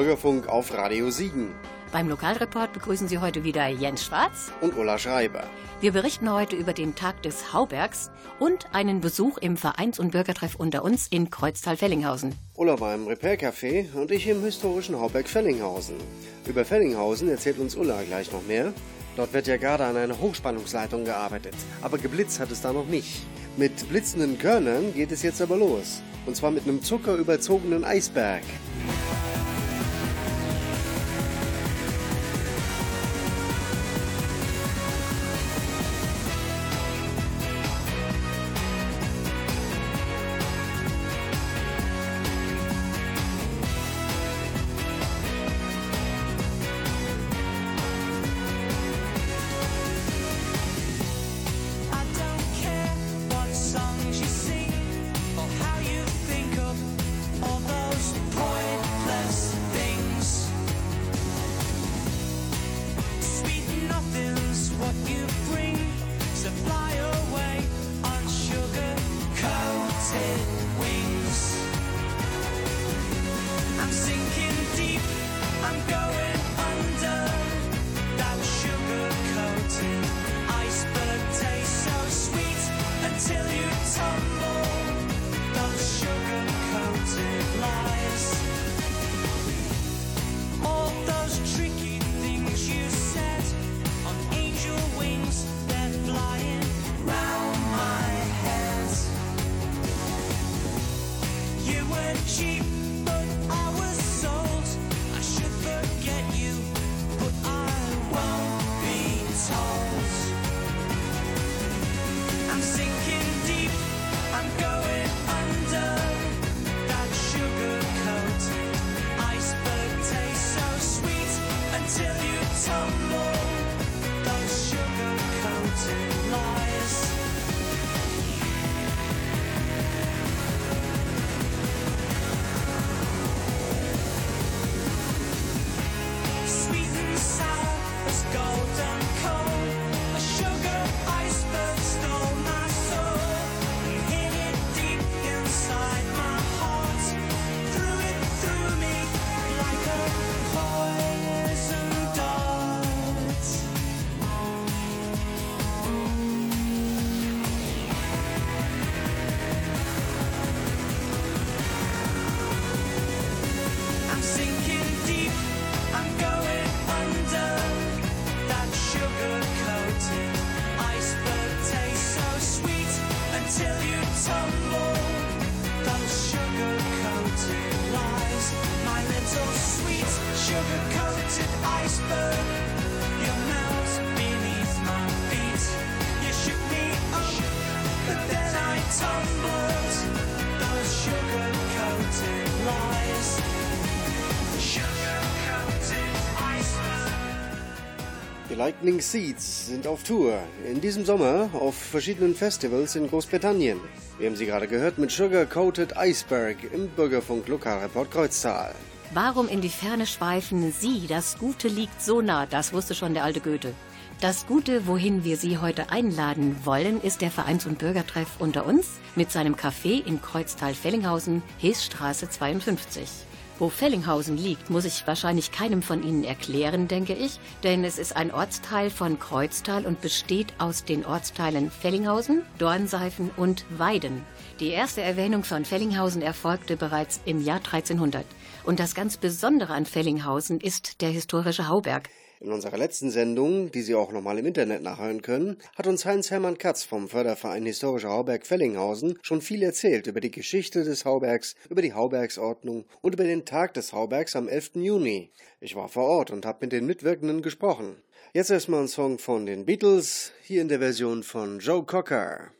Bürgerfunk auf Radio Siegen. Beim Lokalreport begrüßen Sie heute wieder Jens Schwarz und Ulla Schreiber. Wir berichten heute über den Tag des Haubergs und einen Besuch im Vereins- und Bürgertreff unter uns in Kreuztal-Fellinghausen. Ulla war im Repair-Café und ich im historischen Hauberg-Fellinghausen. Über Fellinghausen erzählt uns Ulla gleich noch mehr. Dort wird ja gerade an einer Hochspannungsleitung gearbeitet, aber geblitzt hat es da noch nicht. Mit blitzenden Körnern geht es jetzt aber los. Und zwar mit einem zuckerüberzogenen Eisberg. Lightning Seeds sind auf Tour. In diesem Sommer auf verschiedenen Festivals in Großbritannien. Wir haben sie gerade gehört mit Sugar Coated Iceberg im Bürgerfunk Lokalreport Kreuztal. Warum in die Ferne schweifen Sie? Das Gute liegt so nah, das wusste schon der alte Goethe. Das Gute, wohin wir Sie heute einladen wollen, ist der Vereins- und Bürgertreff unter uns mit seinem Café in Kreuztal-Fellinghausen, Heesstraße 52. Wo Fellinghausen liegt, muss ich wahrscheinlich keinem von Ihnen erklären, denke ich, denn es ist ein Ortsteil von Kreuztal und besteht aus den Ortsteilen Fellinghausen, Dornseifen und Weiden. Die erste Erwähnung von Fellinghausen erfolgte bereits im Jahr 1300. Und das ganz Besondere an Fellinghausen ist der historische Hauberg. In unserer letzten Sendung, die Sie auch nochmal im Internet nachhören können, hat uns Heinz-Hermann Katz vom Förderverein Historischer Hauberg Fellinghausen schon viel erzählt über die Geschichte des Haubergs, über die Haubergsordnung und über den Tag des Haubergs am 11. Juni. Ich war vor Ort und habe mit den Mitwirkenden gesprochen. Jetzt erstmal ein Song von den Beatles, hier in der Version von Joe Cocker.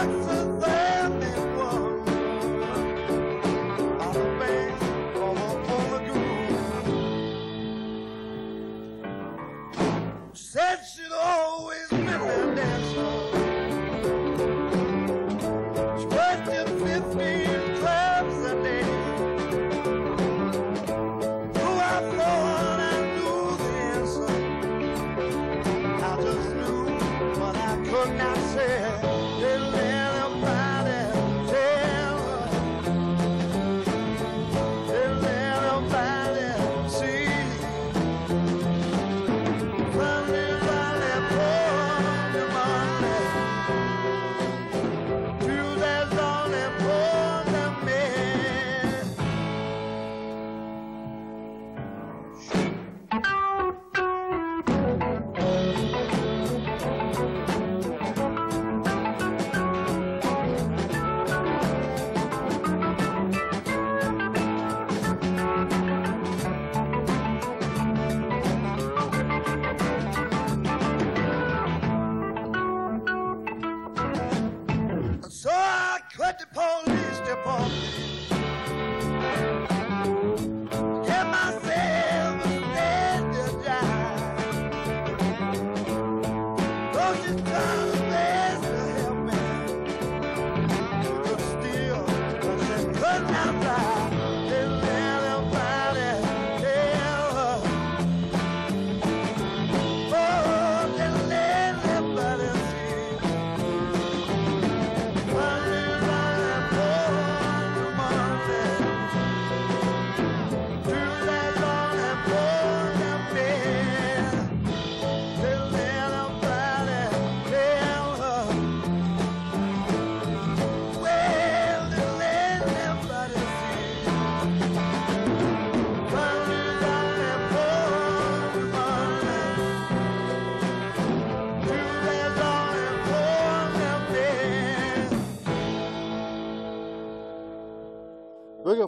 That's the thing.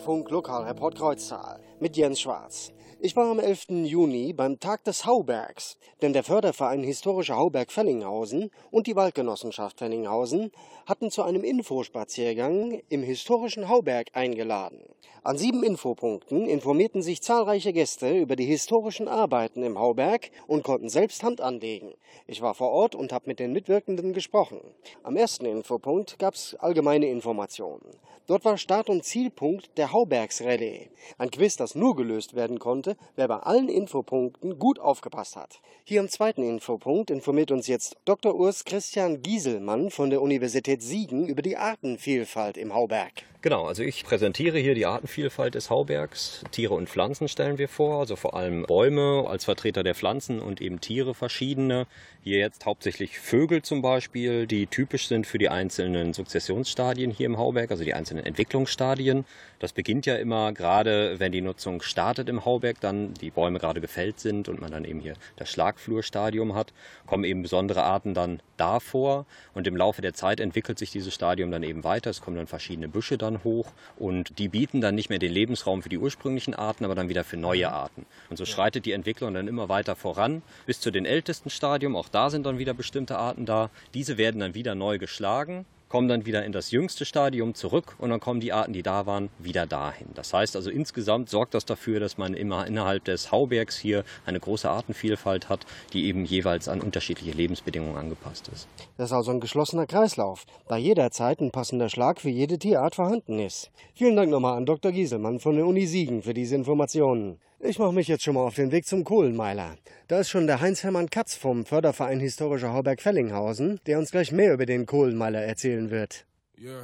Bürgerfunk Lokalreport Kreuztal mit Jens Schwarz. Ich war am 11. Juni beim Tag des Haubergs, denn der Förderverein Historische Hauberg Fellinghausen und die Waldgenossenschaft Fellinghausen hatten zu einem Infospaziergang im historischen Hauberg eingeladen. An sieben Infopunkten informierten sich zahlreiche Gäste über die historischen Arbeiten im Hauberg und konnten selbst Hand anlegen. Ich war vor Ort und habe mit den Mitwirkenden gesprochen. Am ersten Infopunkt gab es allgemeine Informationen. Dort war Start- und Zielpunkt der Haubergsrallye. Ein Quiz, das nur gelöst werden konnte, wer bei allen Infopunkten gut aufgepasst hat. Hier im zweiten Infopunkt informiert uns jetzt Dr. Urs Christian Gieselmann von der Universität Siegen über die Artenvielfalt im Hauberg. Genau, also ich präsentiere hier die Artenvielfalt des Haubergs. Tiere und Pflanzen stellen wir vor, also vor allem Bäume als Vertreter der Pflanzen und eben Tiere verschiedene. Hier jetzt hauptsächlich Vögel zum Beispiel, die typisch sind für die einzelnen Sukzessionsstadien hier im Hauberg, also die einzelnen Entwicklungsstadien. Das beginnt ja immer gerade, wenn die Nutzung startet im Hauberg, dann die Bäume gerade gefällt sind und man dann eben hier das Schlagflurstadium hat, kommen eben besondere Arten dann davor und im Laufe der Zeit entwickelt sich dieses Stadium dann eben weiter. Es kommen dann verschiedene Büsche dann hoch und die bieten dann nicht mehr den Lebensraum für die ursprünglichen Arten, aber dann wieder für neue mhm. Arten. Und so schreitet die Entwicklung dann immer weiter voran bis zu den ältesten Stadium. Auch da sind dann wieder bestimmte Arten da. Diese werden dann wieder neu geschlagen kommen dann wieder in das jüngste Stadium zurück und dann kommen die Arten, die da waren, wieder dahin. Das heißt also insgesamt sorgt das dafür, dass man immer innerhalb des Haubergs hier eine große Artenvielfalt hat, die eben jeweils an unterschiedliche Lebensbedingungen angepasst ist. Das ist also ein geschlossener Kreislauf, da jederzeit ein passender Schlag für jede Tierart vorhanden ist. Vielen Dank nochmal an Dr. Gieselmann von der Uni Siegen für diese Informationen. Ich mache mich jetzt schon mal auf den Weg zum Kohlenmeiler. Da ist schon der Heinz-Hermann Katz vom Förderverein Historischer Hauberg-Fellinghausen, der uns gleich mehr über den Kohlenmeiler erzählen wird. Yeah,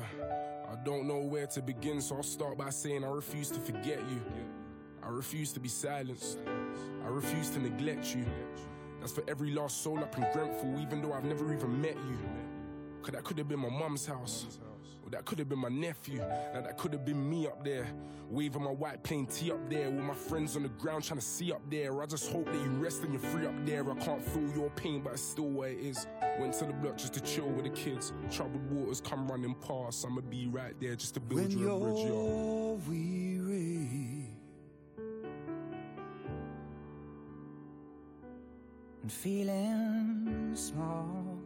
I don't know where to begin, so I'll start by saying I refuse to forget you. I refuse to be silenced. I refuse to neglect you. That's for every lost soul up in Grenfell, even though I've never even met you. Cause that could have been my mum's house. Or that could have been my nephew. Now that could have been me up there. Waving my white plain tee up there. With my friends on the ground trying to see up there. I just hope that you rest and you're free up there. I can't feel your pain, but it's still where it is. Went to the block just to chill with the kids. Troubled waters come running past. I'ma be right there just to build when you a bridge. You're weary. And feeling small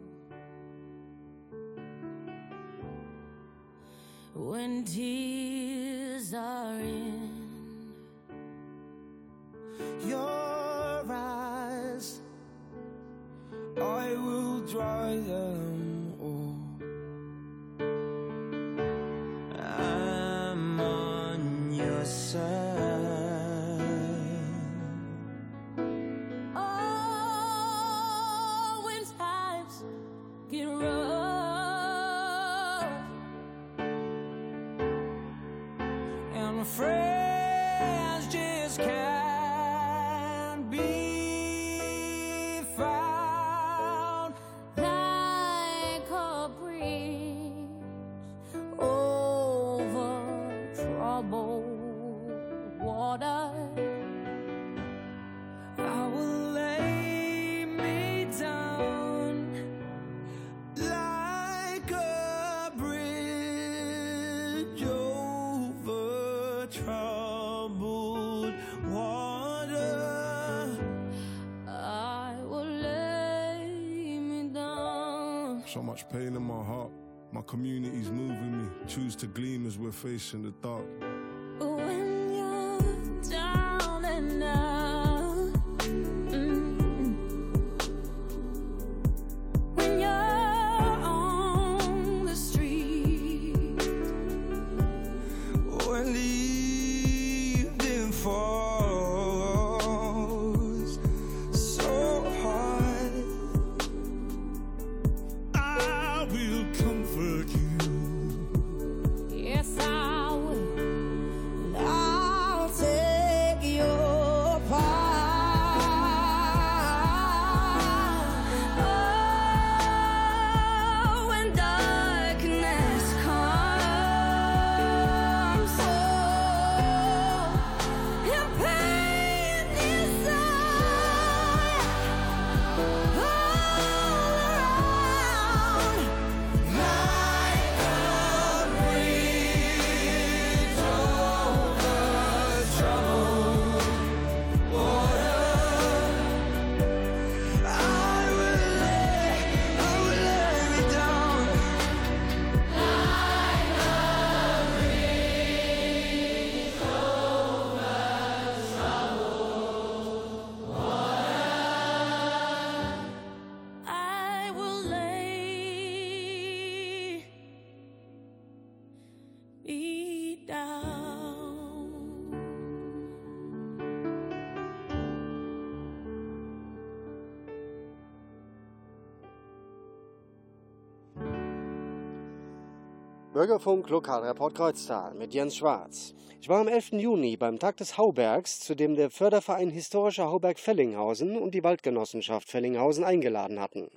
when tears are in face in the thought. Bürgerfunk Lokalreport Kreuztal mit Jens Schwarz. Ich war am 11. Juni beim Tag des Haubergs, zu dem der Förderverein Historischer Hauberg Fellinghausen und die Waldgenossenschaft Fellinghausen eingeladen hatten.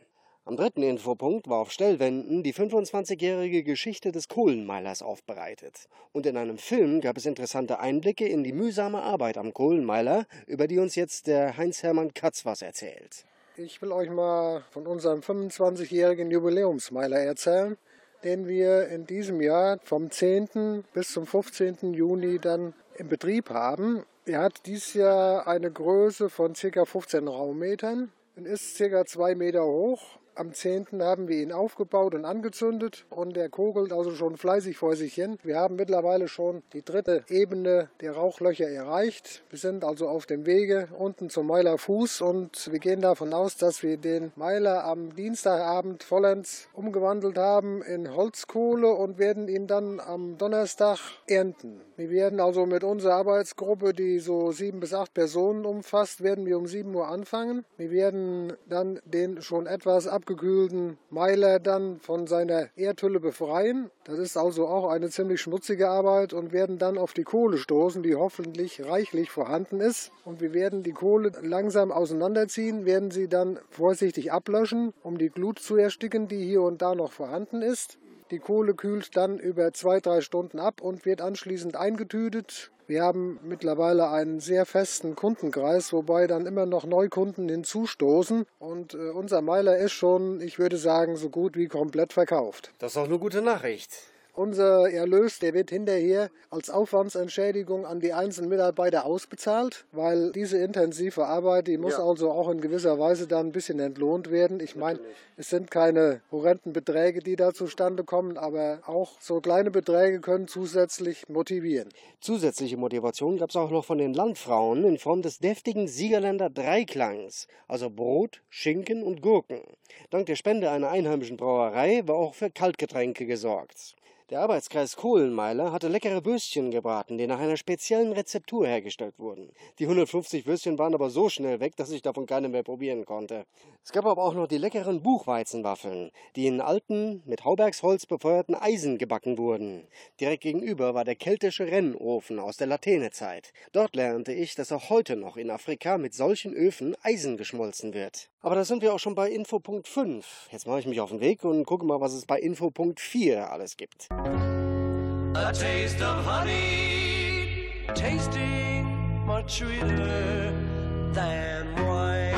Am dritten Infopunkt war auf Stellwänden die 25-jährige Geschichte des Kohlenmeilers aufbereitet. Und in einem Film gab es interessante Einblicke in die mühsame Arbeit am Kohlenmeiler, über die uns jetzt der Heinz-Hermann Katz was erzählt. Ich will euch mal von unserem 25-jährigen Jubiläumsmeiler erzählen den wir in diesem Jahr vom 10. bis zum 15. Juni dann im Betrieb haben. Er hat dieses Jahr eine Größe von ca. 15 Raummetern und ist ca. 2 Meter hoch am 10. haben wir ihn aufgebaut und angezündet und der kogelt also schon fleißig vor sich hin. Wir haben mittlerweile schon die dritte Ebene der Rauchlöcher erreicht. Wir sind also auf dem Wege unten zum Meiler Fuß und wir gehen davon aus, dass wir den Meiler am Dienstagabend vollends umgewandelt haben in Holzkohle und werden ihn dann am Donnerstag ernten. Wir werden also mit unserer Arbeitsgruppe, die so sieben bis acht Personen umfasst, werden wir um 7 Uhr anfangen. Wir werden dann den schon etwas ab abgekühlten Meiler dann von seiner Erdhülle befreien. Das ist also auch eine ziemlich schmutzige Arbeit und werden dann auf die Kohle stoßen, die hoffentlich reichlich vorhanden ist. Und wir werden die Kohle langsam auseinanderziehen, werden sie dann vorsichtig ablöschen, um die Glut zu ersticken, die hier und da noch vorhanden ist. Die Kohle kühlt dann über zwei, drei Stunden ab und wird anschließend eingetütet wir haben mittlerweile einen sehr festen Kundenkreis, wobei dann immer noch Neukunden hinzustoßen. Und äh, unser Meiler ist schon, ich würde sagen, so gut wie komplett verkauft. Das ist auch eine gute Nachricht. Unser Erlös, der wird hinterher als Aufwandsentschädigung an die einzelnen Mitarbeiter ausbezahlt, weil diese intensive Arbeit, die muss ja. also auch in gewisser Weise dann ein bisschen entlohnt werden. Ich meine, es sind keine horrenden Beträge, die da zustande kommen, aber auch so kleine Beträge können zusätzlich motivieren. Zusätzliche Motivation gab es auch noch von den Landfrauen in Form des deftigen Siegerländer Dreiklangs, also Brot, Schinken und Gurken. Dank der Spende einer einheimischen Brauerei war auch für Kaltgetränke gesorgt. Der Arbeitskreis Kohlenmeiler hatte leckere Würstchen gebraten, die nach einer speziellen Rezeptur hergestellt wurden. Die 150 Würstchen waren aber so schnell weg, dass ich davon keine mehr probieren konnte. Es gab aber auch noch die leckeren Buchweizenwaffeln, die in alten, mit Haubergsholz befeuerten Eisen gebacken wurden. Direkt gegenüber war der keltische Rennofen aus der Latènezeit. Dort lernte ich, dass auch heute noch in Afrika mit solchen Öfen Eisen geschmolzen wird. Aber da sind wir auch schon bei Infopunkt 5. Jetzt mache ich mich auf den Weg und gucke mal, was es bei Infopunkt 4 alles gibt. A taste of honey, tasting much sweeter than wine.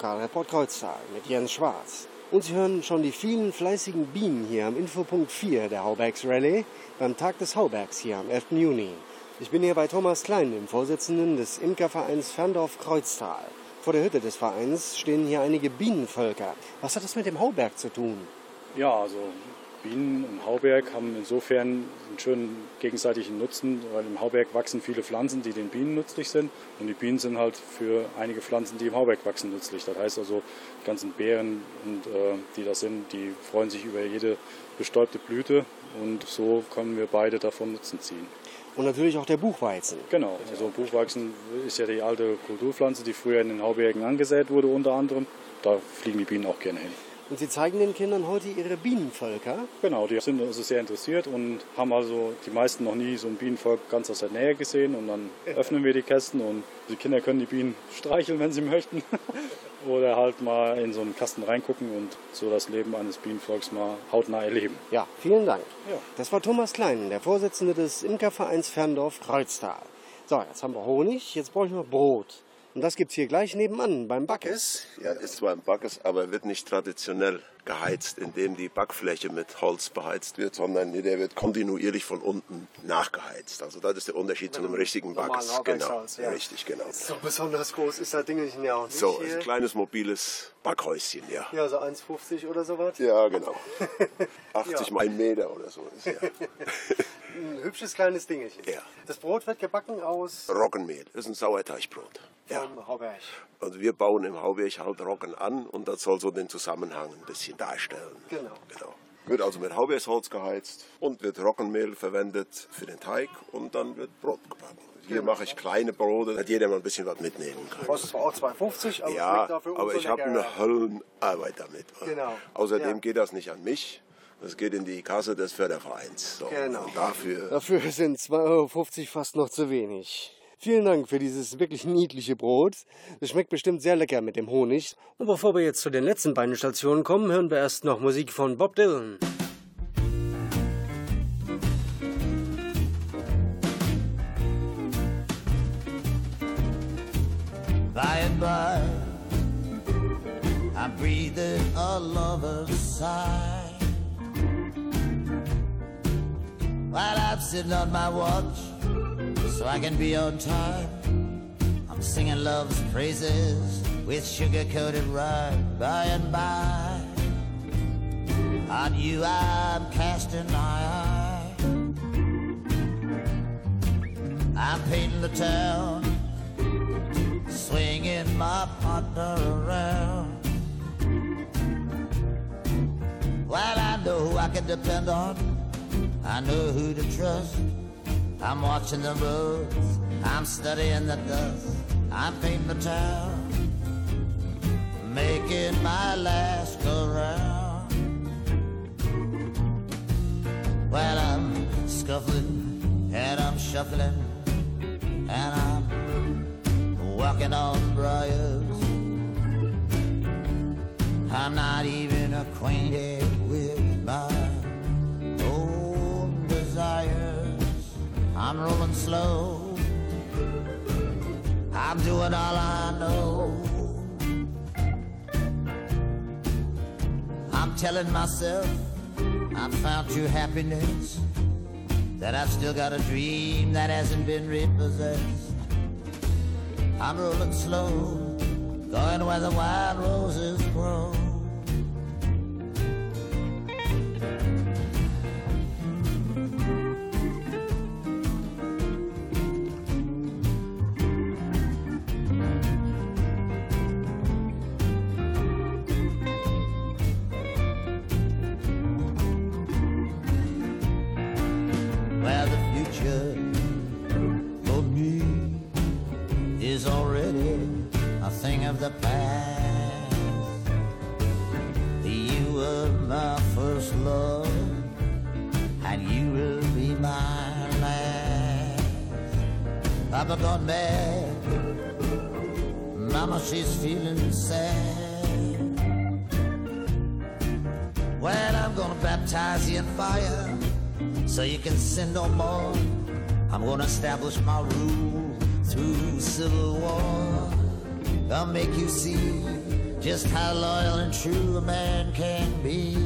Lokalreport Kreuztal mit Jens Schwarz. Und Sie hören schon die vielen fleißigen Bienen hier am Infopunkt 4 der Haubergs Rallye beim Tag des Haubergs hier am 11. Juni. Ich bin hier bei Thomas Klein, dem Vorsitzenden des Imkervereins Ferndorf Kreuztal. Vor der Hütte des Vereins stehen hier einige Bienenvölker. Was hat das mit dem Hauberg zu tun? Ja, also Bienen im Hauberg haben insofern einen schönen gegenseitigen Nutzen, weil im Hauberg wachsen viele Pflanzen, die den Bienen nützlich sind. Und die Bienen sind halt für einige Pflanzen, die im Hauberg wachsen, nützlich. Das heißt also, die ganzen Beeren, und, äh, die da sind, die freuen sich über jede bestäubte Blüte. Und so können wir beide davon Nutzen ziehen. Und natürlich auch der Buchweizen. Genau, also Buchweizen ist ja die alte Kulturpflanze, die früher in den Haubergen angesät wurde unter anderem. Da fliegen die Bienen auch gerne hin. Und Sie zeigen den Kindern heute Ihre Bienenvölker? Genau, die sind also sehr interessiert und haben also die meisten noch nie so ein Bienenvolk ganz aus der Nähe gesehen. Und dann öffnen wir die Kästen und die Kinder können die Bienen streicheln, wenn sie möchten. Oder halt mal in so einen Kasten reingucken und so das Leben eines Bienenvolks mal hautnah erleben. Ja, vielen Dank. Ja. Das war Thomas Klein, der Vorsitzende des Imkervereins Ferndorf Kreuztal. So, jetzt haben wir Honig, jetzt brauche ich noch Brot. Und das gibt es hier gleich nebenan beim Backes. Ja, ist zwar ein Backes, aber wird nicht traditionell geheizt, indem die Backfläche mit Holz beheizt wird, sondern der wird kontinuierlich von unten nachgeheizt. Also das ist der Unterschied zu einem richtigen Backes. Genau, ja. richtig, genau. So besonders groß ist das Ding nicht. Ja, nicht so, ein kleines mobiles Backhäuschen, ja. Ja, so 1,50 oder sowas. Ja, genau. 80 ja. mal ein Meter oder so. Ist, ja. ein hübsches kleines Dingelchen. Ja. Das Brot wird gebacken aus... Roggenmehl. Das ist ein Sauerteigbrot. Ja. Hauberg. Also wir bauen im Hauberg halt Roggen an und das soll so den Zusammenhang ein bisschen darstellen. Genau. genau. Wird also mit Haubergsholz geheizt und wird Roggenmehl verwendet für den Teig und dann wird Brot gebacken. Hier genau. mache ich kleine Brote, dass jeder mal ein bisschen was mitnehmen kann. Kostet zwar auch 2,50, aber ja, aber ich habe eine Höllenarbeit damit. Genau. Außerdem ja. geht das nicht an mich, das geht in die Kasse des Fördervereins. So. Genau. Und dafür, dafür sind 2,50 Euro fast noch zu wenig. Vielen Dank für dieses wirklich niedliche Brot. Es schmeckt bestimmt sehr lecker mit dem Honig. Und bevor wir jetzt zu den letzten beiden Stationen kommen, hören wir erst noch Musik von Bob Dylan. By and by, lover's side. While I'm sitting on my watch, so I can be on time. I'm singing love's praises with sugar-coated rhyme by and by. On you I'm casting my eye. I'm painting the town, swinging my partner around. Well, I know who I can depend on. I know who to trust. I'm watching the roads. I'm studying the dust. I'm painting the town, making my last go round. Well, I'm scuffling and I'm shuffling and I'm walking on briars. I'm not even acquainted with my own desires. I'm rolling slow. I'm doing all I know. I'm telling myself I've found true happiness. That I've still got a dream that hasn't been repossessed. I'm rolling slow, going where the wild roses grow. Gonna establish my rule through civil war. I'll make you see just how loyal and true a man can be.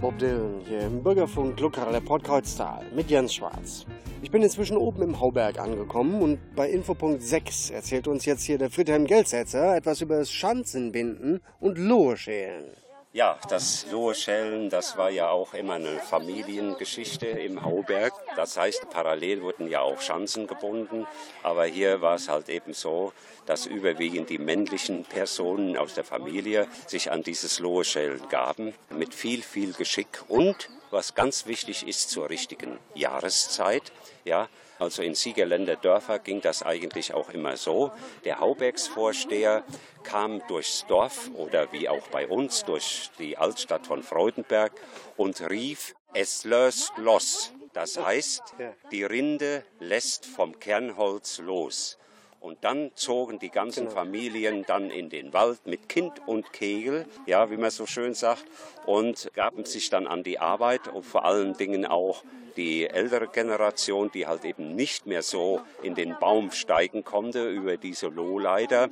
Bob Dylan hier im Bürgerfunk Lokale Podkreuztal mit Jens Schwarz. Ich bin inzwischen oben im Hauberg angekommen und bei Infopunkt 6 erzählt uns jetzt hier der Friedhelm Gelsetzer etwas über das Schanzenbinden und Loheschälen. Ja, das Loheschellen, das war ja auch immer eine Familiengeschichte im Hauberg. Das heißt, parallel wurden ja auch Schanzen gebunden. Aber hier war es halt eben so, dass überwiegend die männlichen Personen aus der Familie sich an dieses Loheschellen gaben. Mit viel, viel Geschick und, was ganz wichtig ist, zur richtigen Jahreszeit. Ja, also in Siegerländer Dörfer ging das eigentlich auch immer so. Der Haubergsvorsteher kam durchs Dorf oder wie auch bei uns durch die Altstadt von Freudenberg und rief, es löst los. Das heißt, die Rinde lässt vom Kernholz los. Und dann zogen die ganzen Familien dann in den Wald mit Kind und Kegel, ja, wie man so schön sagt, und gaben sich dann an die Arbeit und vor allen Dingen auch die ältere Generation, die halt eben nicht mehr so in den Baum steigen konnte über diese Lohleiter,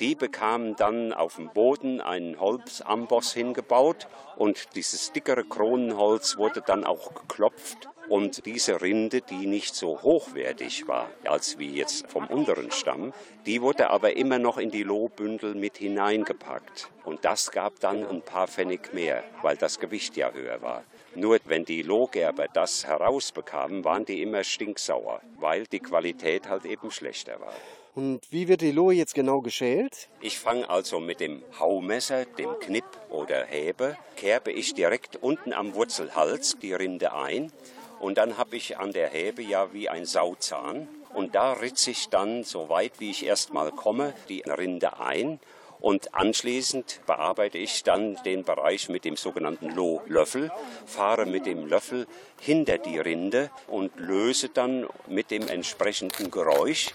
die bekamen dann auf dem Boden einen Holzamboss hingebaut und dieses dickere Kronenholz wurde dann auch geklopft und diese Rinde, die nicht so hochwertig war als wie jetzt vom unteren Stamm, die wurde aber immer noch in die Lohbündel mit hineingepackt. Und das gab dann ein paar Pfennig mehr, weil das Gewicht ja höher war. Nur wenn die Lohgerber das herausbekamen, waren die immer stinksauer, weil die Qualität halt eben schlechter war. Und wie wird die Lohe jetzt genau geschält? Ich fange also mit dem Haumesser, dem Knipp oder Häbe, kerbe ich direkt unten am Wurzelhals die Rinde ein und dann habe ich an der Häbe ja wie ein Sauzahn. Und da ritze ich dann, so weit wie ich erstmal komme, die Rinde ein. Und anschließend bearbeite ich dann den Bereich mit dem sogenannten Lohlöffel, fahre mit dem Löffel hinter die Rinde und löse dann mit dem entsprechenden Geräusch,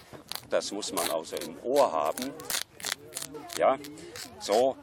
das muss man also im Ohr haben, ja, so,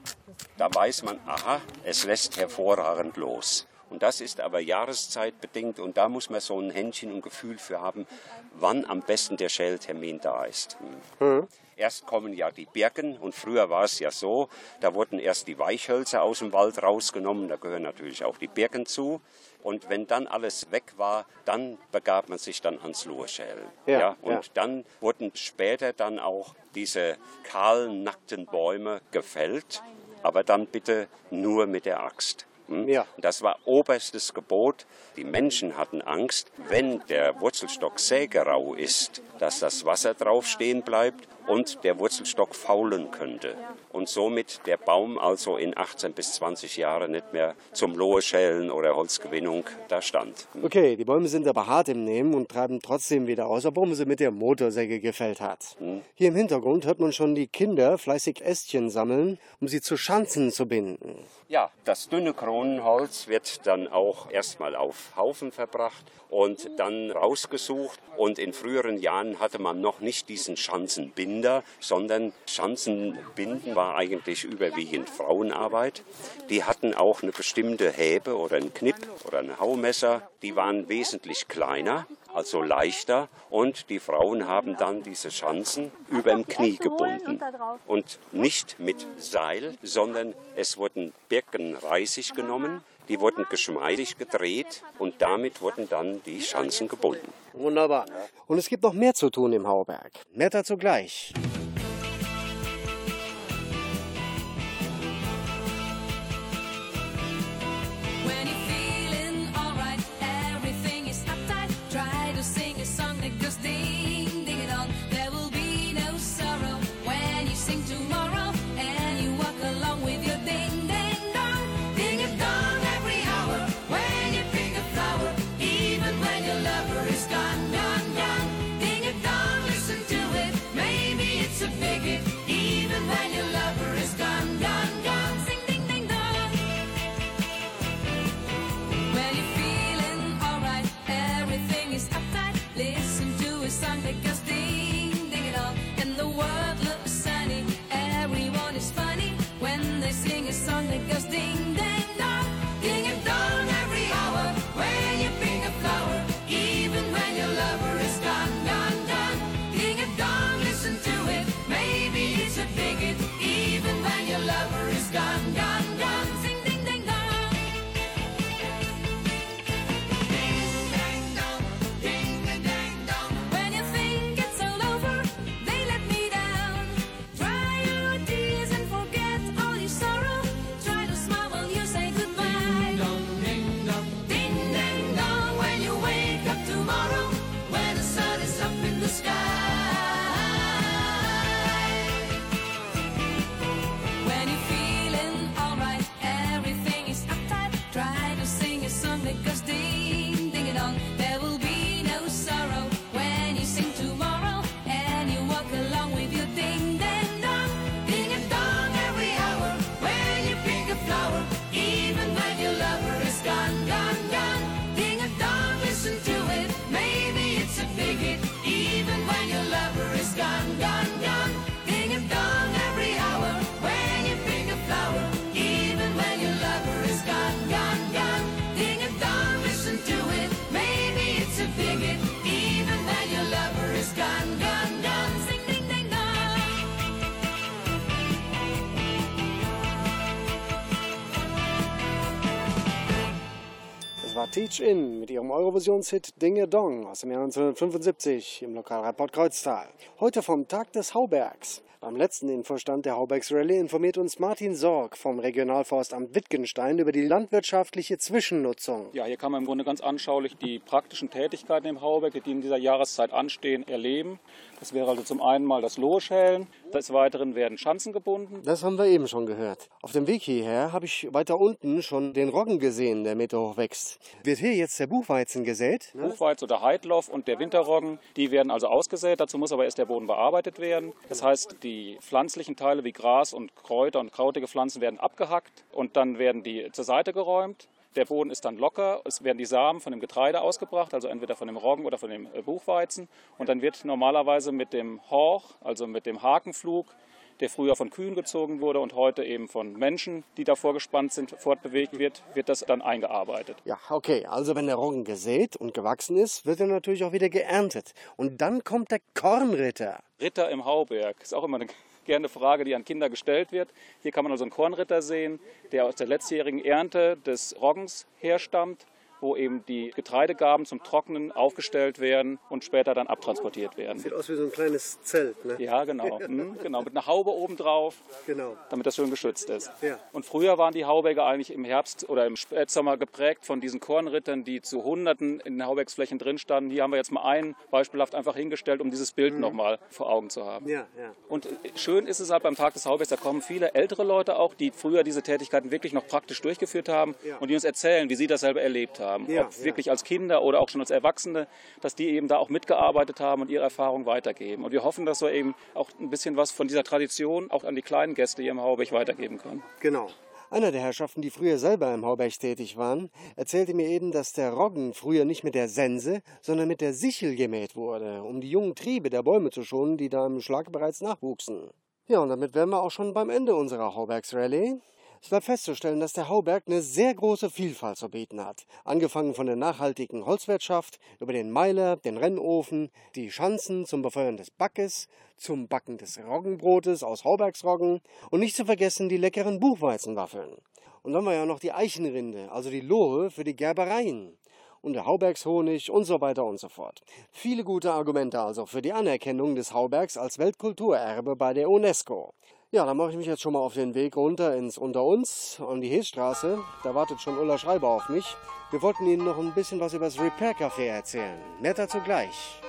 da weiß man, aha, es lässt hervorragend los. Und das ist aber jahreszeitbedingt und da muss man so ein Händchen und Gefühl für haben, wann am besten der Schältermin da ist. Mhm. Erst kommen ja die Birken und früher war es ja so, da wurden erst die Weichhölzer aus dem Wald rausgenommen, da gehören natürlich auch die Birken zu. Und wenn dann alles weg war, dann begab man sich dann ans Lurschälen. Ja, ja, und ja. dann wurden später dann auch diese kahlen, nackten Bäume gefällt, aber dann bitte nur mit der Axt. Ja. Das war oberstes Gebot. Die Menschen hatten Angst, wenn der Wurzelstock sägerau ist, dass das Wasser drauf stehen bleibt und der Wurzelstock faulen könnte. Und somit der Baum also in 18 bis 20 Jahren nicht mehr zum Loheschälen oder Holzgewinnung da stand. Okay, die Bäume sind aber hart im Nehmen und treiben trotzdem wieder aus, obwohl man sie mit der Motorsäge gefällt hat. Hm. Hier im Hintergrund hört man schon die Kinder fleißig Ästchen sammeln, um sie zu Schanzen zu binden. Ja, das dünne Kronenholz wird dann auch erstmal auf Haufen verbracht und dann rausgesucht. Und in früheren Jahren hatte man noch nicht diesen Schanzenbinder, sondern Schanzenbinden war eigentlich überwiegend Frauenarbeit. Die hatten auch eine bestimmte Häbe oder ein Knipp oder ein Haumesser. Die waren wesentlich kleiner also leichter. Und die Frauen haben dann diese Schanzen über dem Knie gebunden. Und nicht mit Seil, sondern es wurden Birkenreisig genommen, die wurden geschmeidig gedreht und damit wurden dann die Schanzen gebunden. Wunderbar. Und es gibt noch mehr zu tun im Hauberg. Mehr dazu gleich. Teach In mit ihrem Eurovisionshit Dinge Dong aus dem Jahr 1975 im Lokalreport Kreuztal. Heute vom Tag des Haubergs. Beim letzten Infostand der Haubergs Rallye informiert uns Martin Sorg vom Regionalforstamt Wittgenstein über die landwirtschaftliche Zwischennutzung. Ja, hier kann man im Grunde ganz anschaulich die praktischen Tätigkeiten im Hauberg, die in dieser Jahreszeit anstehen, erleben. Das wäre also zum einen mal das Loheschälen, des Weiteren werden Schanzen gebunden. Das haben wir eben schon gehört. Auf dem Weg hierher habe ich weiter unten schon den Roggen gesehen, der Meter hoch wächst. Wird hier jetzt der Buchweizen gesät? Buchweizen oder Heidloff und der Winterroggen, die werden also ausgesät. Dazu muss aber erst der Boden bearbeitet werden. Das heißt, die pflanzlichen Teile wie Gras und Kräuter und krautige Pflanzen werden abgehackt und dann werden die zur Seite geräumt. Der Boden ist dann locker, es werden die Samen von dem Getreide ausgebracht, also entweder von dem Roggen oder von dem äh, Buchweizen. Und dann wird normalerweise mit dem Horch, also mit dem Hakenflug, der früher von Kühen gezogen wurde und heute eben von Menschen, die davor gespannt sind, fortbewegt wird, wird das dann eingearbeitet. Ja, okay. Also wenn der Roggen gesät und gewachsen ist, wird er natürlich auch wieder geerntet. Und dann kommt der Kornritter. Ritter im Hauberg ist auch immer eine gerne Frage, die an Kinder gestellt wird. Hier kann man also einen Kornritter sehen, der aus der letztjährigen Ernte des Roggens herstammt wo eben die Getreidegaben zum Trocknen aufgestellt werden und später dann abtransportiert werden. Sieht aus wie so ein kleines Zelt, ne? Ja, genau. Mhm, genau, mit einer Haube oben drauf, genau. damit das schön geschützt ist. Ja. Und früher waren die Hauberge eigentlich im Herbst oder im Spätsommer geprägt von diesen Kornrittern, die zu Hunderten in den Haubergsflächen drin standen. Hier haben wir jetzt mal einen beispielhaft einfach hingestellt, um dieses Bild mhm. nochmal vor Augen zu haben. Ja, ja. Und schön ist es halt beim Tag des Haubergs, da kommen viele ältere Leute auch, die früher diese Tätigkeiten wirklich noch praktisch durchgeführt haben und die uns erzählen, wie sie das selber erlebt haben. Ja, Ob ja. wirklich als Kinder oder auch schon als Erwachsene, dass die eben da auch mitgearbeitet haben und ihre Erfahrungen weitergeben. Und wir hoffen, dass wir eben auch ein bisschen was von dieser Tradition auch an die kleinen Gäste hier im Hauberg weitergeben können. Genau. Einer der Herrschaften, die früher selber im Hauberg tätig waren, erzählte mir eben, dass der Roggen früher nicht mit der Sense, sondern mit der Sichel gemäht wurde, um die jungen Triebe der Bäume zu schonen, die da im Schlag bereits nachwuchsen. Ja, und damit wären wir auch schon beim Ende unserer Haubergsrallye. Es bleibt festzustellen, dass der Hauberg eine sehr große Vielfalt zu bieten hat. Angefangen von der nachhaltigen Holzwirtschaft, über den Meiler, den Rennofen, die Schanzen zum Befeuern des Backes, zum Backen des Roggenbrotes aus Haubergsroggen und nicht zu vergessen die leckeren Buchweizenwaffeln. Und dann wir ja noch die Eichenrinde, also die Lohe für die Gerbereien und der Haubergshonig und so weiter und so fort. Viele gute Argumente also für die Anerkennung des Haubergs als Weltkulturerbe bei der UNESCO. Ja, dann mache ich mich jetzt schon mal auf den Weg runter ins Unter uns, an die Heesstraße. Da wartet schon Ulla Schreiber auf mich. Wir wollten Ihnen noch ein bisschen was über das Repair Café erzählen. Mehr dazu gleich.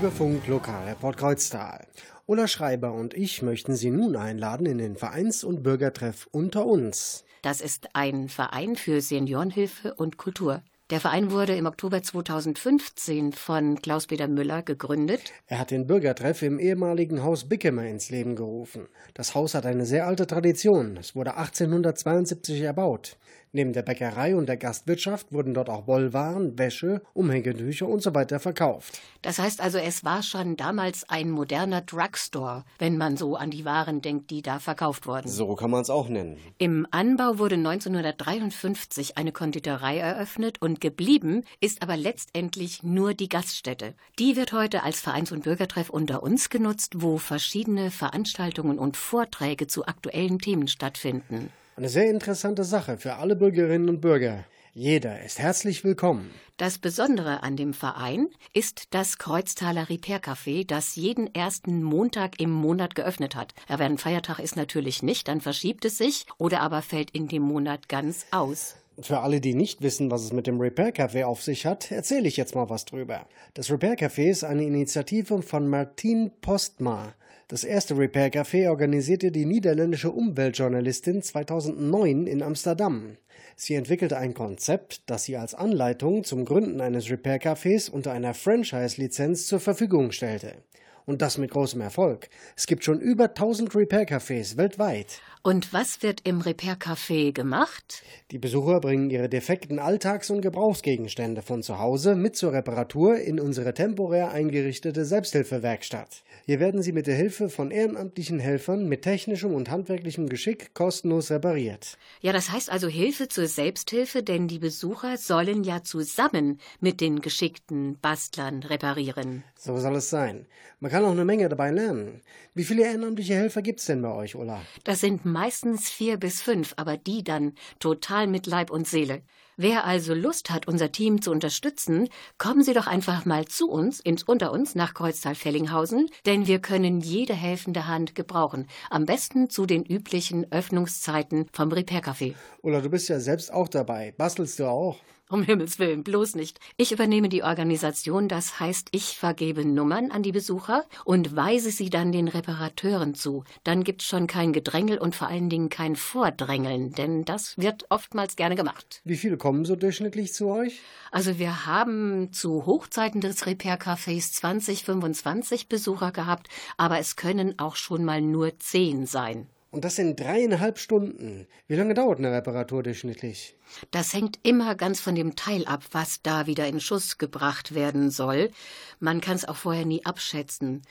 Bürgerfunk Lokalreport Kreuztal. Ulla Schreiber und ich möchten Sie nun einladen in den Vereins- und Bürgertreff unter uns. Das ist ein Verein für Seniorenhilfe und Kultur. Der Verein wurde im Oktober 2015 von Klaus-Peter Müller gegründet. Er hat den Bürgertreff im ehemaligen Haus Bickemer ins Leben gerufen. Das Haus hat eine sehr alte Tradition. Es wurde 1872 erbaut. Neben der Bäckerei und der Gastwirtschaft wurden dort auch Wollwaren, Wäsche, Umhängetücher und so weiter verkauft. Das heißt also, es war schon damals ein moderner Drugstore, wenn man so an die Waren denkt, die da verkauft wurden. So kann man es auch nennen. Im Anbau wurde 1953 eine Konditorei eröffnet und geblieben ist aber letztendlich nur die Gaststätte. Die wird heute als Vereins- und Bürgertreff unter uns genutzt, wo verschiedene Veranstaltungen und Vorträge zu aktuellen Themen stattfinden. Eine sehr interessante Sache für alle Bürgerinnen und Bürger. Jeder ist herzlich willkommen. Das Besondere an dem Verein ist das Kreuztaler Repair Café, das jeden ersten Montag im Monat geöffnet hat. Ja, wenn ein Feiertag ist natürlich nicht, dann verschiebt es sich oder aber fällt in dem Monat ganz aus. Für alle, die nicht wissen, was es mit dem Repair Café auf sich hat, erzähle ich jetzt mal was drüber. Das Repair Café ist eine Initiative von Martine Postma. Das erste Repair Café organisierte die niederländische Umweltjournalistin 2009 in Amsterdam. Sie entwickelte ein Konzept, das sie als Anleitung zum Gründen eines Repair Cafés unter einer Franchise-Lizenz zur Verfügung stellte. Und das mit großem Erfolg. Es gibt schon über 1000 Repair Cafés weltweit. Und was wird im Repair Café gemacht? Die Besucher bringen ihre defekten Alltags- und Gebrauchsgegenstände von zu Hause mit zur Reparatur in unsere temporär eingerichtete Selbsthilfewerkstatt. Hier werden sie mit der Hilfe von ehrenamtlichen Helfern mit technischem und handwerklichem Geschick kostenlos repariert. Ja, das heißt also Hilfe zur Selbsthilfe, denn die Besucher sollen ja zusammen mit den geschickten Bastlern reparieren. So soll es sein. Man kann auch eine Menge dabei lernen. Wie viele ehrenamtliche Helfer gibt's denn bei euch, Ulla? Das sind meistens vier bis fünf, aber die dann total mit Leib und Seele. Wer also Lust hat, unser Team zu unterstützen, kommen Sie doch einfach mal zu uns, ins Unter uns, nach Kreuztal-Fellinghausen, denn wir können jede helfende Hand gebrauchen. Am besten zu den üblichen Öffnungszeiten vom Repair-Café. Ulla, du bist ja selbst auch dabei. Bastelst du auch? Um Himmels Willen, bloß nicht. Ich übernehme die Organisation, das heißt, ich vergebe Nummern an die Besucher und weise sie dann den Reparateuren zu. Dann gibt's schon kein Gedrängel und vor allen Dingen kein Vordrängeln, denn das wird oftmals gerne gemacht. Wie viele kommen so durchschnittlich zu euch? Also wir haben zu Hochzeiten des Repair-Cafés 20, 25 Besucher gehabt, aber es können auch schon mal nur zehn sein. Und das in dreieinhalb Stunden. Wie lange dauert eine Reparatur durchschnittlich? Das hängt immer ganz von dem Teil ab, was da wieder in Schuss gebracht werden soll. Man kann es auch vorher nie abschätzen.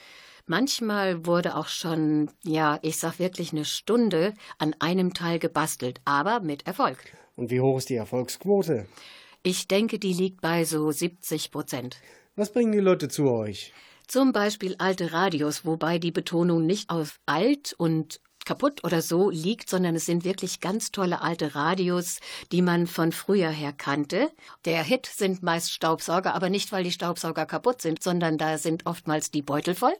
Manchmal wurde auch schon, ja, ich sag wirklich eine Stunde an einem Teil gebastelt, aber mit Erfolg. Und wie hoch ist die Erfolgsquote? Ich denke, die liegt bei so 70 Prozent. Was bringen die Leute zu euch? Zum Beispiel alte Radios, wobei die Betonung nicht auf alt und kaputt oder so liegt, sondern es sind wirklich ganz tolle alte Radios, die man von früher her kannte. Der Hit sind meist Staubsauger, aber nicht, weil die Staubsauger kaputt sind, sondern da sind oftmals die Beutel voll.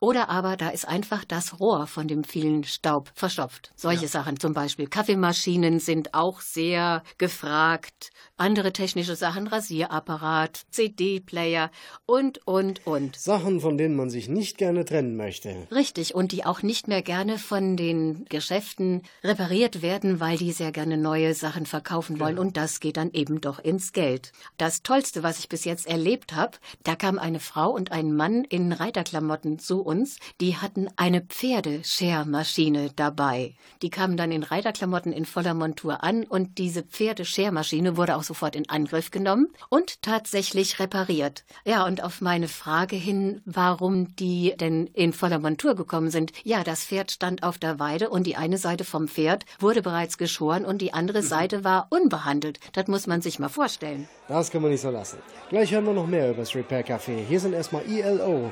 Oder aber da ist einfach das Rohr von dem vielen Staub verstopft. Solche ja. Sachen zum Beispiel. Kaffeemaschinen sind auch sehr gefragt. Andere technische Sachen, Rasierapparat, CD-Player und, und, und. Sachen, von denen man sich nicht gerne trennen möchte. Richtig, und die auch nicht mehr gerne von den Geschäften repariert werden, weil die sehr gerne neue Sachen verkaufen wollen. Ja. Und das geht dann eben doch ins Geld. Das Tollste, was ich bis jetzt erlebt habe, da kam eine Frau und ein Mann in Reiterklamotten zu uns, die hatten eine Pferdeschermaschine dabei. Die kamen dann in Reiterklamotten in voller Montur an und diese Pferdeschermaschine wurde auch sofort in Angriff genommen und tatsächlich repariert. Ja, und auf meine Frage hin, warum die denn in voller Montur gekommen sind, ja, das Pferd stand auf der Weide und die eine Seite vom Pferd wurde bereits geschoren und die andere Seite war unbehandelt. Das muss man sich mal vorstellen. Das kann man nicht so lassen. Gleich hören wir noch mehr über das Repair Café. Hier sind erstmal ILO.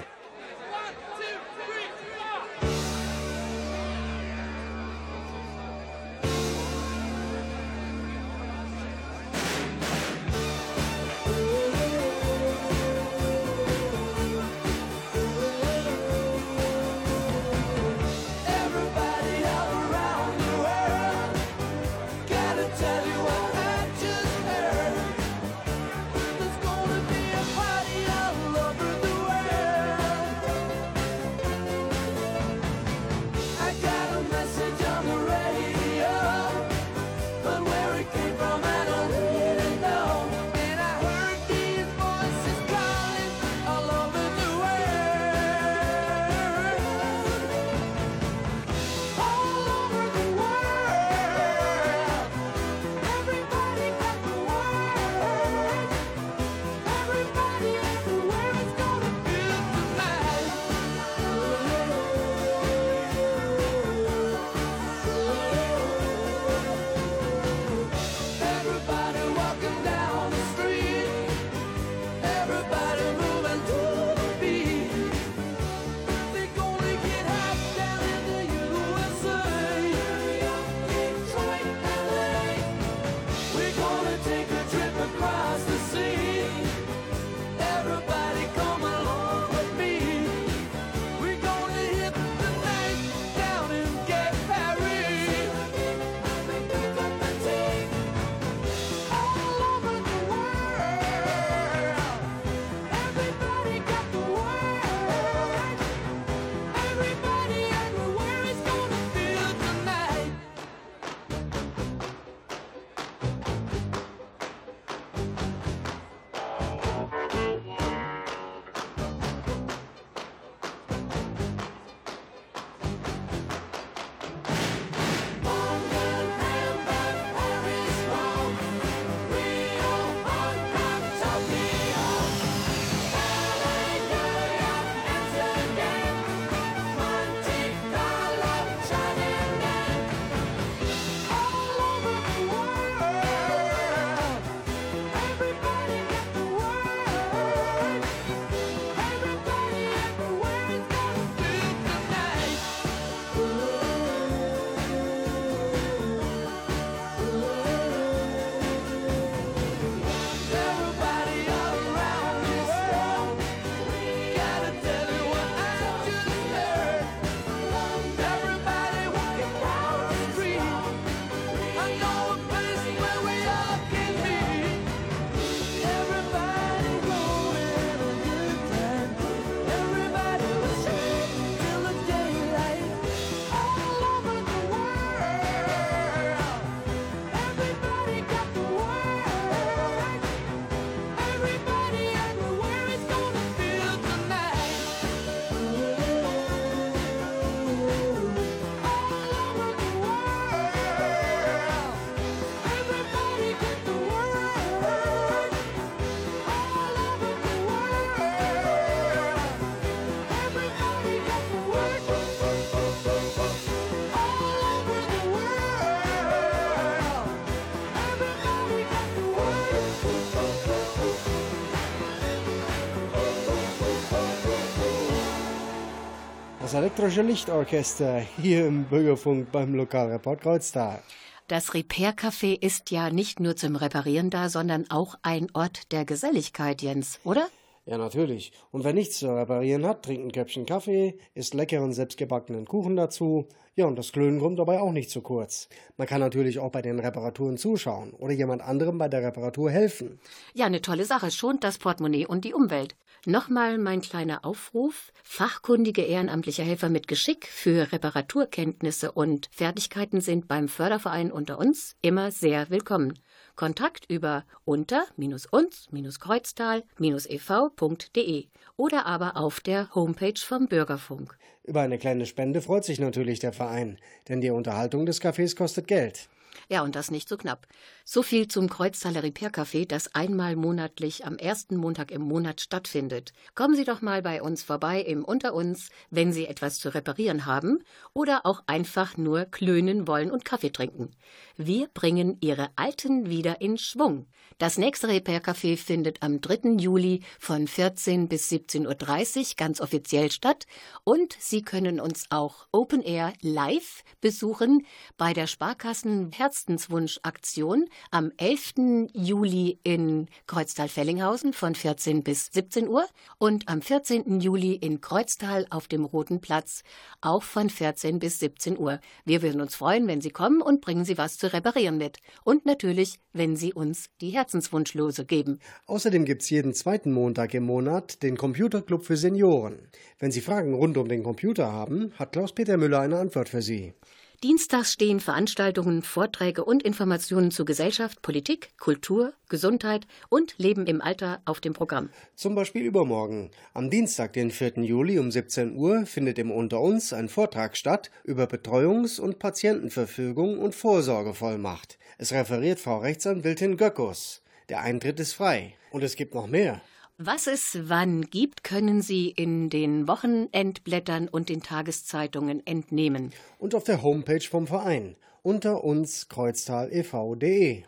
Elektrische Lichtorchester hier im Bürgerfunk beim Lokalreport Kreuztal. Das Repair-Café ist ja nicht nur zum Reparieren da, sondern auch ein Ort der Geselligkeit, Jens, oder? Ja, natürlich. Und wer nichts zu reparieren hat, trinkt ein Köpfchen Kaffee, isst leckeren selbstgebackenen Kuchen dazu. Ja, und das Klönen kommt dabei auch nicht zu kurz. Man kann natürlich auch bei den Reparaturen zuschauen oder jemand anderem bei der Reparatur helfen. Ja, eine tolle Sache. Schont das Portemonnaie und die Umwelt. Nochmal mein kleiner Aufruf. Fachkundige ehrenamtliche Helfer mit Geschick für Reparaturkenntnisse und Fertigkeiten sind beim Förderverein unter uns immer sehr willkommen. Kontakt über unter-uns-kreuztal-ev.de oder aber auf der Homepage vom Bürgerfunk. Über eine kleine Spende freut sich natürlich der Verein, denn die Unterhaltung des Cafés kostet Geld. Ja, und das nicht so knapp. So viel zum Kreuztaler Repair-Café, das einmal monatlich am ersten Montag im Monat stattfindet. Kommen Sie doch mal bei uns vorbei im Unter uns, wenn Sie etwas zu reparieren haben oder auch einfach nur klönen wollen und Kaffee trinken. Wir bringen Ihre Alten wieder in Schwung. Das nächste Repair-Café findet am 3. Juli von 14 bis 17.30 Uhr ganz offiziell statt und Sie können uns auch Open Air live besuchen bei der Sparkassen Herzenswunsch-Aktion am 11. Juli in Kreuztal-Fellinghausen von 14 bis 17 Uhr und am 14. Juli in Kreuztal auf dem Roten Platz auch von 14 bis 17 Uhr. Wir würden uns freuen, wenn Sie kommen und bringen Sie was zu reparieren mit. Und natürlich, wenn Sie uns die Herzenswunschlose geben. Außerdem gibt es jeden zweiten Montag im Monat den Computerclub für Senioren. Wenn Sie Fragen rund um den Computer haben, hat Klaus-Peter Müller eine Antwort für Sie. Dienstags stehen Veranstaltungen, Vorträge und Informationen zu Gesellschaft, Politik, Kultur, Gesundheit und Leben im Alter auf dem Programm. Zum Beispiel übermorgen. Am Dienstag, den 4. Juli um 17 Uhr, findet im Unter uns ein Vortrag statt über Betreuungs- und Patientenverfügung und Vorsorgevollmacht. Es referiert Frau Rechtsanwältin Göckos. Der Eintritt ist frei. Und es gibt noch mehr. Was es wann gibt, können Sie in den Wochenendblättern und den Tageszeitungen entnehmen. Und auf der Homepage vom Verein unter uns kreuztalev.de.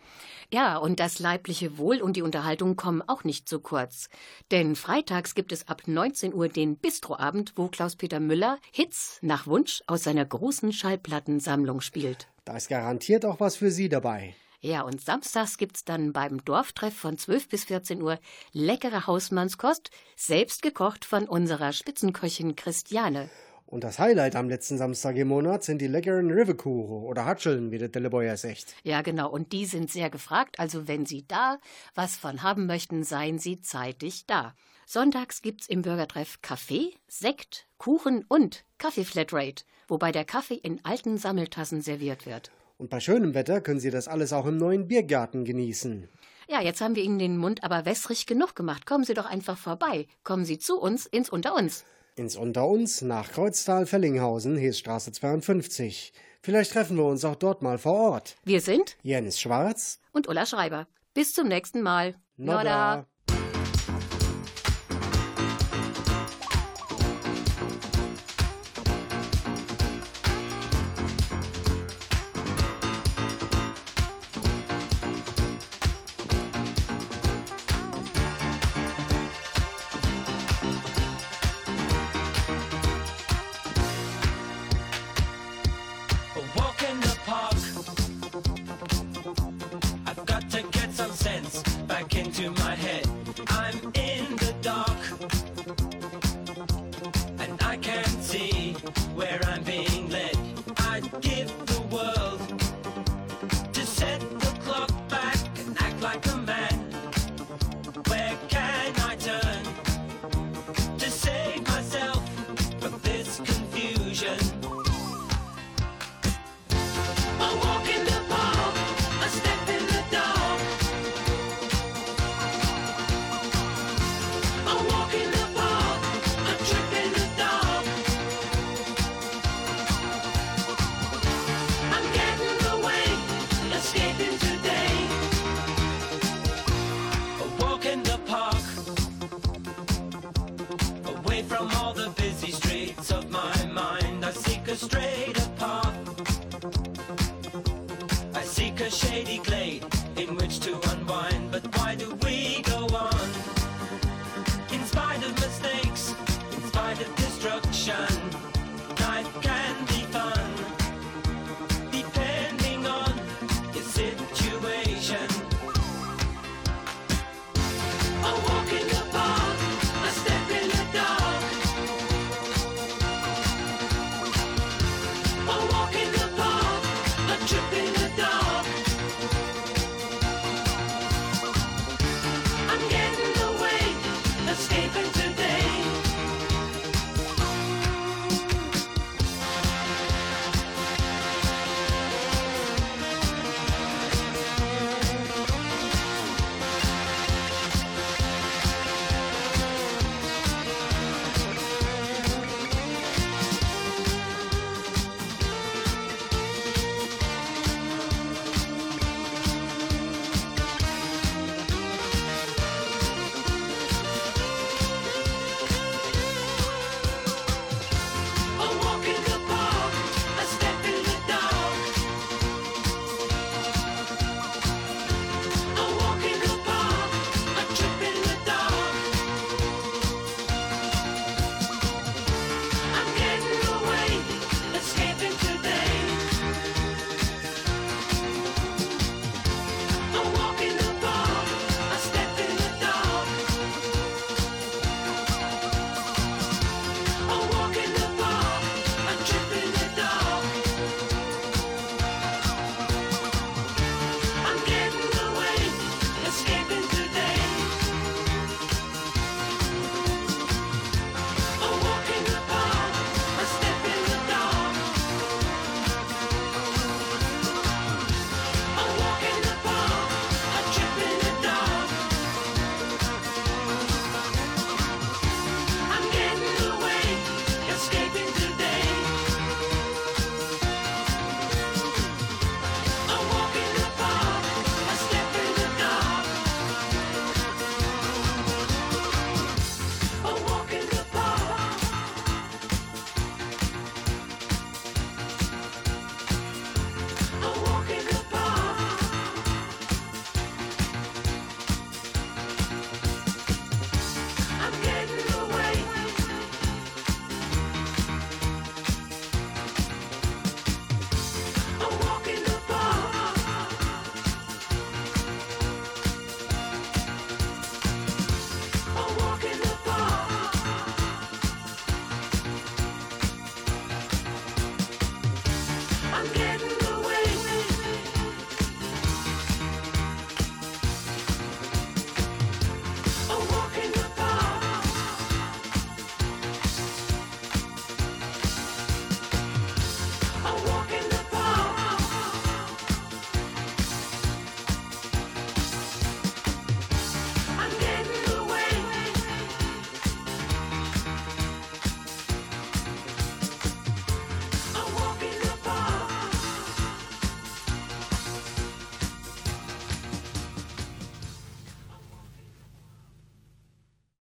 Ja, und das leibliche Wohl und die Unterhaltung kommen auch nicht zu kurz. Denn freitags gibt es ab 19 Uhr den Bistroabend, wo Klaus-Peter Müller Hits nach Wunsch aus seiner großen Schallplattensammlung spielt. Da ist garantiert auch was für Sie dabei. Ja, und samstags gibt's dann beim Dorftreff von 12 bis 14 Uhr leckere Hausmannskost, selbst gekocht von unserer Spitzenköchin Christiane. Und das Highlight am letzten Samstag im Monat sind die leckeren Riverkuchen oder Hatscheln, wie der Delleboyer sagt. Ja, genau. Und die sind sehr gefragt. Also wenn Sie da was von haben möchten, seien Sie zeitig da. Sonntags gibt's im Bürgertreff Kaffee, Sekt, Kuchen und Kaffee-Flatrate, wobei der Kaffee in alten Sammeltassen serviert wird. Und bei schönem Wetter können Sie das alles auch im neuen Biergarten genießen. Ja, jetzt haben wir Ihnen den Mund aber wässrig genug gemacht. Kommen Sie doch einfach vorbei. Kommen Sie zu uns ins Unter uns. Ins Unter uns nach Kreuztal-Fellinghausen, Heesstraße 52. Vielleicht treffen wir uns auch dort mal vor Ort. Wir sind Jens Schwarz und Ulla Schreiber. Bis zum nächsten Mal. Noda. Noda.